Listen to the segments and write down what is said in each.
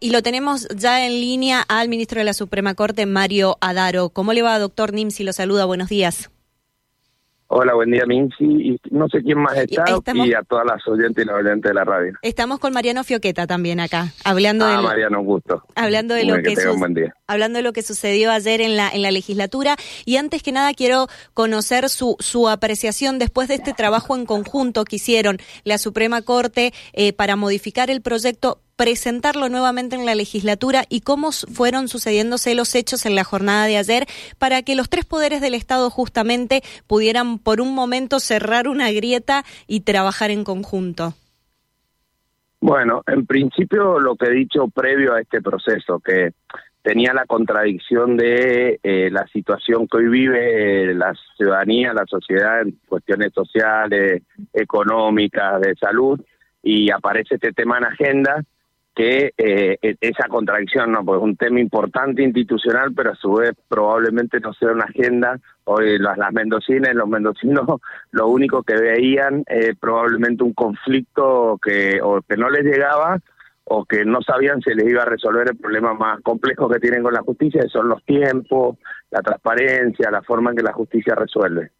Y lo tenemos ya en línea al ministro de la Suprema Corte, Mario Adaro. ¿Cómo le va, doctor Nimsi? Lo saluda, buenos días. Hola, buen día, Minsi. Y no sé quién más está y a todas las oyentes y los oyentes de la radio. Estamos con Mariano Fioqueta también acá, hablando ah, de Mariano, gusto. Hablando de lo que, hablando de lo que sucedió ayer en la en la legislatura y antes que nada quiero conocer su su apreciación después de este trabajo en conjunto que hicieron la Suprema Corte eh, para modificar el proyecto presentarlo nuevamente en la legislatura y cómo fueron sucediéndose los hechos en la jornada de ayer para que los tres poderes del Estado justamente pudieran por un momento cerrar una grieta y trabajar en conjunto. Bueno, en principio lo que he dicho previo a este proceso, que tenía la contradicción de eh, la situación que hoy vive la ciudadanía, la sociedad en cuestiones sociales, económicas, de salud, y aparece este tema en agenda que eh, e-, esa contradicción, ¿no? Porque es un tema importante institucional, pero a su vez probablemente no sea una agenda. Hoy las, las mendocinas los mendocinos lo único que veían eh, probablemente un conflicto que o que no les llegaba o que no sabían si les iba a resolver el problema más complejo que tienen con la justicia, que son los tiempos, la transparencia, la forma en que la justicia resuelve.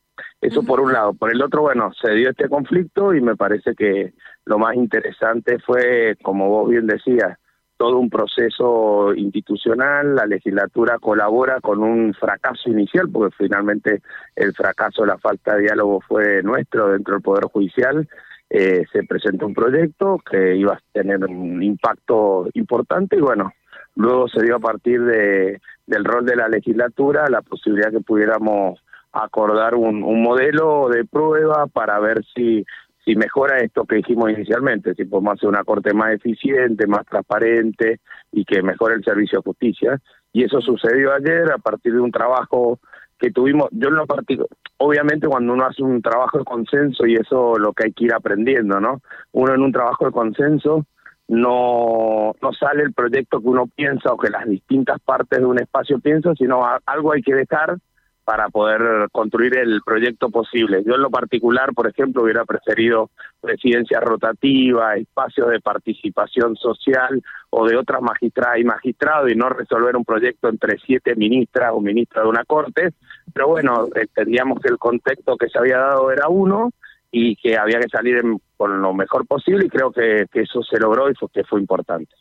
Eso por un lado. Por el otro, bueno, se dio este conflicto y me parece que lo más interesante fue, como vos bien decías, todo un proceso institucional, la legislatura colabora con un fracaso inicial, porque finalmente el fracaso, la falta de diálogo fue nuestro dentro del Poder Judicial. Eh, se presentó un proyecto que iba a tener un impacto importante y bueno, luego se dio a partir de, del rol de la legislatura la posibilidad que pudiéramos acordar un, un modelo de prueba para ver si si mejora esto que dijimos inicialmente, si podemos hacer una corte más eficiente, más transparente y que mejore el servicio de justicia. Y eso sucedió ayer a partir de un trabajo que tuvimos, yo en lo particular, obviamente cuando uno hace un trabajo de consenso y eso es lo que hay que ir aprendiendo, ¿no? Uno en un trabajo de consenso no, no sale el proyecto que uno piensa o que las distintas partes de un espacio piensan, sino algo hay que dejar para poder construir el proyecto posible. Yo en lo particular, por ejemplo, hubiera preferido presidencia rotativa, espacios de participación social o de otras magistradas y magistrados y no resolver un proyecto entre siete ministras o ministras de una corte. Pero bueno, entendíamos que el contexto que se había dado era uno y que había que salir con lo mejor posible y creo que, eso se logró y que fue importante.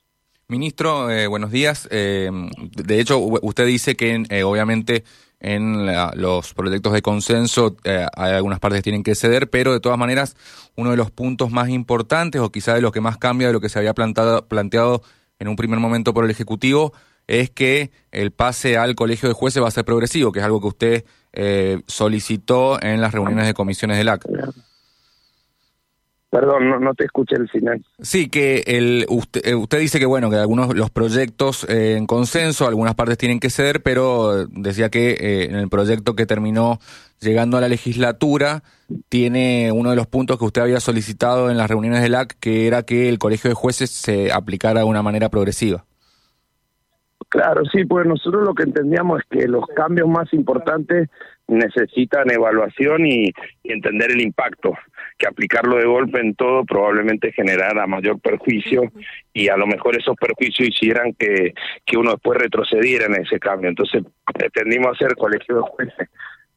Ministro, eh, buenos días. Eh, de hecho, usted dice que eh, obviamente en los proyectos de consenso hay algunas partes que tienen que ceder, pero de todas maneras uno de los puntos más importantes o quizá de lo que más cambia de lo que se había plantado, planteado en un primer momento por el Ejecutivo es que el pase al colegio de jueces va a ser progresivo, que es algo que usted solicitó en las reuniones de comisiones del ACT. Perdón, no, te escuché el final. Sí, que el, usted, eh, usted dice que bueno, que algunos los proyectos eh, en consenso, algunas partes tienen que ceder, pero decía que eh, en el proyecto que terminó llegando a la legislatura tiene uno de los puntos que usted había solicitado en las reuniones del AC, que era que el colegio de jueces se aplicara de una manera progresiva. Claro, sí, pues nosotros lo que entendíamos es que los cambios más importantes necesitan evaluación y, entender el impacto, que aplicarlo de golpe en todo probablemente generara mayor perjuicio y a lo mejor esos perjuicios hicieran que, que uno después retrocediera en ese cambio. Entonces pretendimos hacer colegio de jueces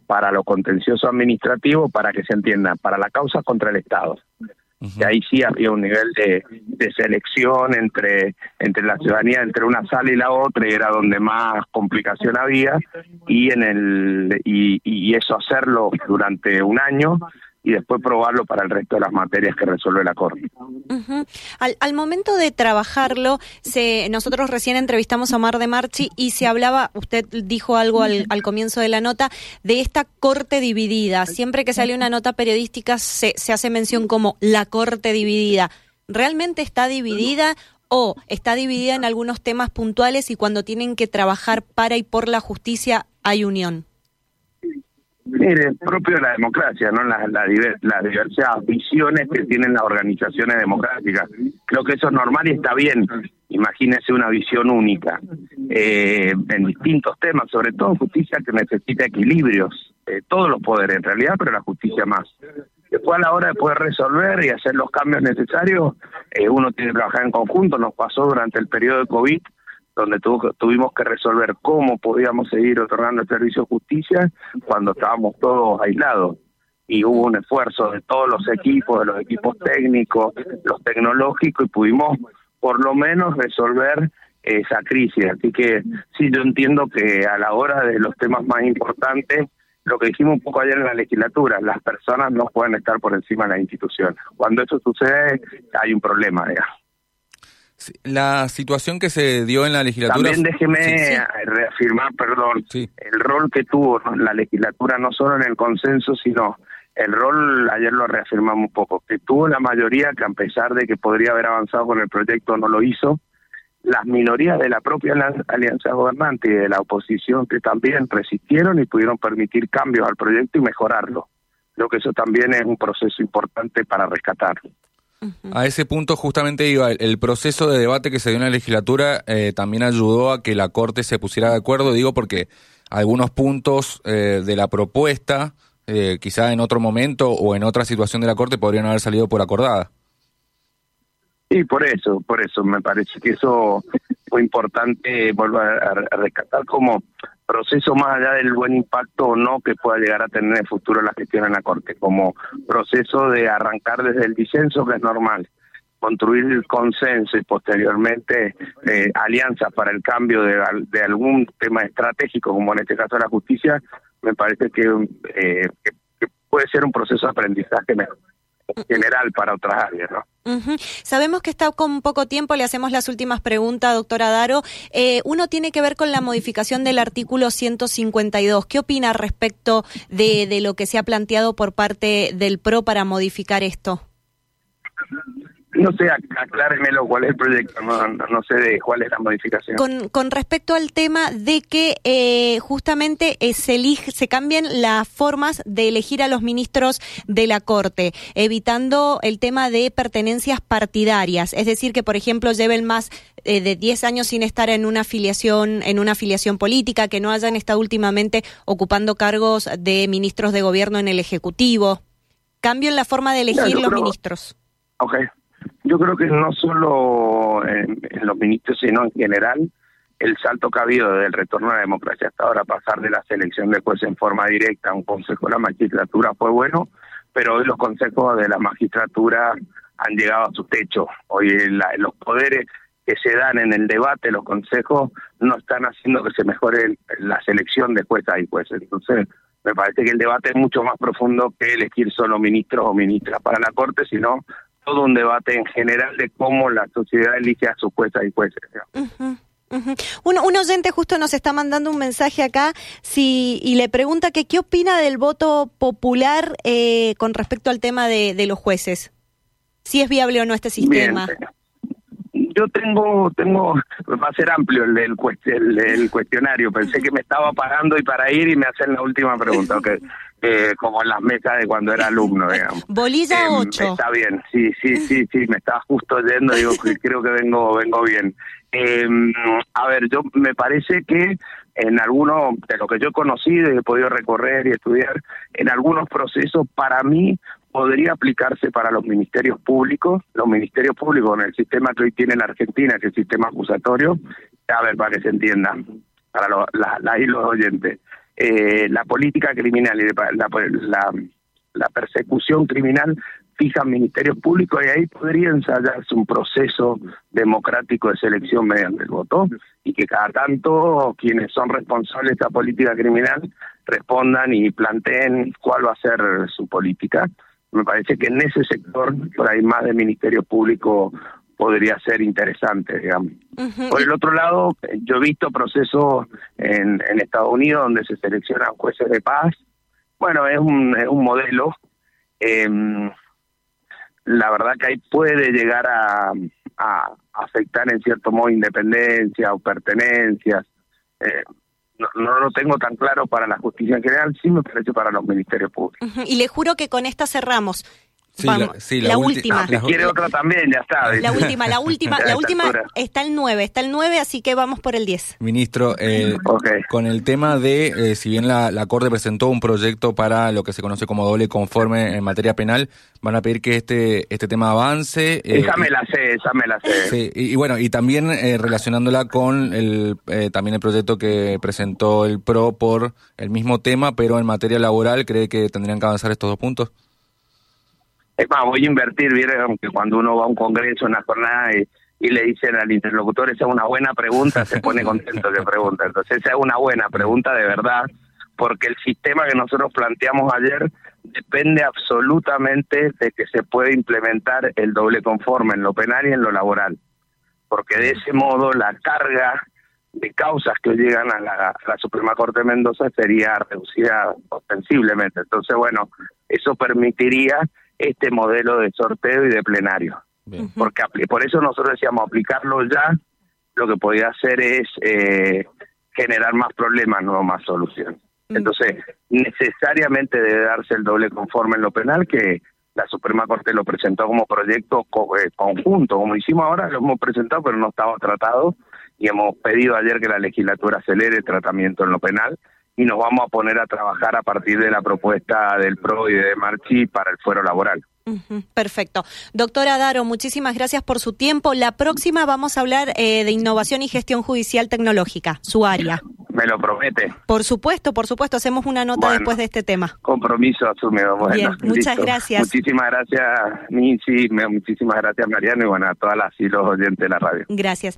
para lo contencioso administrativo, para que se entienda, para la causa contra el Estado. Y ahí sí había un nivel de, selección entre, entre la ciudadanía, entre una sala y la otra, y era donde más complicación había, y, en el, y, y eso hacerlo durante un año y después probarlo para el resto de las materias que resuelve la Corte. al, al, momento de trabajarlo, se, nosotros recién entrevistamos a Omar de Marchi y se hablaba, usted dijo algo al, comienzo de la nota, de esta Corte dividida. Siempre que sale una nota periodística se hace mención como la Corte dividida. ¿Realmente está dividida o está dividida en algunos temas puntuales y cuando tienen que trabajar para y por la justicia hay unión? Mire, propio de la democracia, ¿no? Las la, la diversas visiones que tienen las organizaciones democráticas. Creo que eso es normal y está bien. Imagínese una visión única eh, en distintos temas, sobre todo en justicia que necesita equilibrios, eh, todos los poderes en realidad, pero la justicia más. Después a la hora de poder resolver y hacer los cambios necesarios, eh, uno tiene que trabajar en conjunto. Nos pasó durante el periodo de COVID, donde tuvimos que resolver cómo podíamos seguir otorgando el servicio de justicia cuando estábamos todos aislados. Y hubo un esfuerzo de todos los equipos, de los equipos técnicos, los tecnológicos, y pudimos por lo menos resolver esa crisis. Así que sí, yo entiendo que a la hora de los temas más importantes, lo que dijimos un poco ayer en la legislatura, las personas no pueden estar por encima de la institución. Cuando eso sucede, hay un problema, digamos. La situación que se dio en la legislatura... También déjeme reafirmar, perdón, el rol que tuvo la legislatura, no solo en el consenso, sino el rol, ayer lo reafirmamos un poco, que tuvo la mayoría que a pesar de que podría haber avanzado con el proyecto, no lo hizo, las minorías de la propia alianza gobernante y de la oposición que también resistieron y pudieron permitir cambios al proyecto y mejorarlo. Creo que eso también es un proceso importante para A ese punto justamente iba, el proceso de debate que se dio en la legislatura eh, también ayudó a que la Corte se pusiera de acuerdo, digo porque algunos puntos eh, de la propuesta, eh, quizá en otro momento o en otra situación de la Corte, podrían haber salido por acordada. Y por eso, por eso me parece que eso fue importante volver a, rescatar como proceso más allá del buen impacto o no que pueda llegar a tener en el futuro la gestión en la Corte, como proceso de arrancar desde el disenso, que es normal, construir el consenso y posteriormente eh, alianzas para el cambio de, algún tema estratégico, como en este caso la justicia, me parece que, eh, que puede ser un proceso de aprendizaje mejor general para otras áreas, ¿no? Sabemos que está con poco tiempo, le hacemos las últimas preguntas, doctora Daro. Eh, uno tiene que ver con la modificación del artículo 152. ¿Qué opina respecto de, de lo que se ha planteado por parte del PRO para modificar esto? No sé, acláremelo cuál es el proyecto, no, sé de cuál es la modificación. Con, con respecto al tema de que eh, justamente eh, se, elige, se cambian las formas de elegir a los ministros de la Corte, evitando el tema de pertenencias partidarias, es decir, que por ejemplo lleven más eh, de 10 años sin estar en una afiliación en una afiliación política, que no hayan estado últimamente ocupando cargos de ministros de gobierno en el Ejecutivo. Cambio en la forma de elegir los ministros. Okay. Yo creo que no solo en, los ministros, sino en general, el salto que ha habido desde el retorno a la democracia hasta ahora, pasar de la selección de jueces en forma directa a un consejo de la magistratura fue bueno, pero hoy los consejos de la magistratura han llegado a su techo. Hoy los poderes que se dan en el debate, los consejos, no están haciendo que se mejore la selección de juezas y jueces. Entonces, me parece que el debate es mucho más profundo que elegir solo ministros o ministras para la Corte, sino todo un debate en general de cómo la sociedad elige a sus juezas y jueces. un, oyente justo nos está mandando un mensaje acá si, y le pregunta que qué opina del voto popular eh, con respecto al tema de, de, los jueces. Si es viable o no este sistema. Yo tengo, tengo, va a ser amplio el, el, el, cuestionario. Pensé que me estaba parando y para ir y me hacen la última pregunta. Okay. Eh, como en las mesas de cuando era alumno, digamos. Bolilla 8. Em, está bien, sí, sí, sí, sí, me estaba justo yendo, digo, creo que vengo, vengo bien. Eh, a ver, yo me parece que en algunos, de lo que yo he conocido y he podido recorrer y estudiar, en algunos procesos, para mí, podría aplicarse para los ministerios públicos, los ministerios públicos en el sistema que hoy tiene la Argentina, que es el sistema acusatorio, a ver, para que se entienda, para la, la, y los oyentes. Eh, la política criminal y la persecución criminal fijan ministerios públicos y ahí podría ensayarse un proceso democrático de selección mediante el voto y que cada tanto quienes son responsables de esta política criminal respondan y planteen cuál va a ser su política. Me parece que en ese sector, por ahí más de ministerio público podría ser interesante, digamos. Por el otro lado, yo he visto procesos en, en Estados Unidos donde se seleccionan jueces de paz. Bueno, es un, es un modelo. Em, la verdad que ahí puede llegar a, afectar en cierto modo independencia o pertenencias. Eh, no, no, lo tengo tan claro para la justicia en general, sí me parece para los ministerios públicos. Y le juro que con esta cerramos. Sí, la, última. Si quiere otra también, ya está. La última, la última, la última está el 9, está el 9, así que vamos por el 10. Ministro, eh, con el tema de, eh, si bien la, la, Corte presentó un proyecto para lo que se conoce como doble conforme en materia penal, van a pedir que este este tema avance. Eh, esa me la sé, esa me la sé. Sí, y, bueno, y también relacionándola con el también el proyecto que presentó el PRO por el mismo tema, pero en materia laboral, ¿cree que tendrían que avanzar estos dos puntos? Es más, voy a invertir, vieron que cuando uno va a un congreso, una jornada y, le dicen al interlocutor, esa es una buena pregunta, se pone contento que pregunta. Entonces, esa es una buena pregunta de verdad, porque el sistema que nosotros planteamos ayer depende absolutamente de que se pueda implementar el doble conforme en lo penal y en lo laboral. Porque de ese modo la carga de causas que llegan a la, a la Suprema Corte de Mendoza sería reducida ostensiblemente. Entonces, bueno, eso permitiría este modelo de sorteo y de plenario. Porque por eso nosotros decíamos aplicarlo ya, lo que podía hacer es eh, generar más problemas, no más soluciones. Entonces, necesariamente debe darse el doble conforme en lo penal, que la Suprema Corte lo presentó como proyecto eh, conjunto, como hicimos ahora, lo hemos presentado, pero no estaba tratado, y hemos pedido ayer que la legislatura acelere el tratamiento en lo penal, y nos vamos a poner a trabajar a partir de la propuesta del PRO y de Marchi para el fuero laboral. Perfecto. Doctora Daro, muchísimas gracias por su tiempo. La próxima vamos a hablar eh, de innovación y gestión judicial tecnológica, su área. ¿Me lo promete? Por supuesto, por supuesto. Hacemos una nota después de este tema. Compromiso asumido. Bueno, Bien, muchas gracias. Muchísimas gracias, Nancy. Muchísimas gracias, Mariano. Y bueno, a todas las y los oyentes de la radio. Gracias.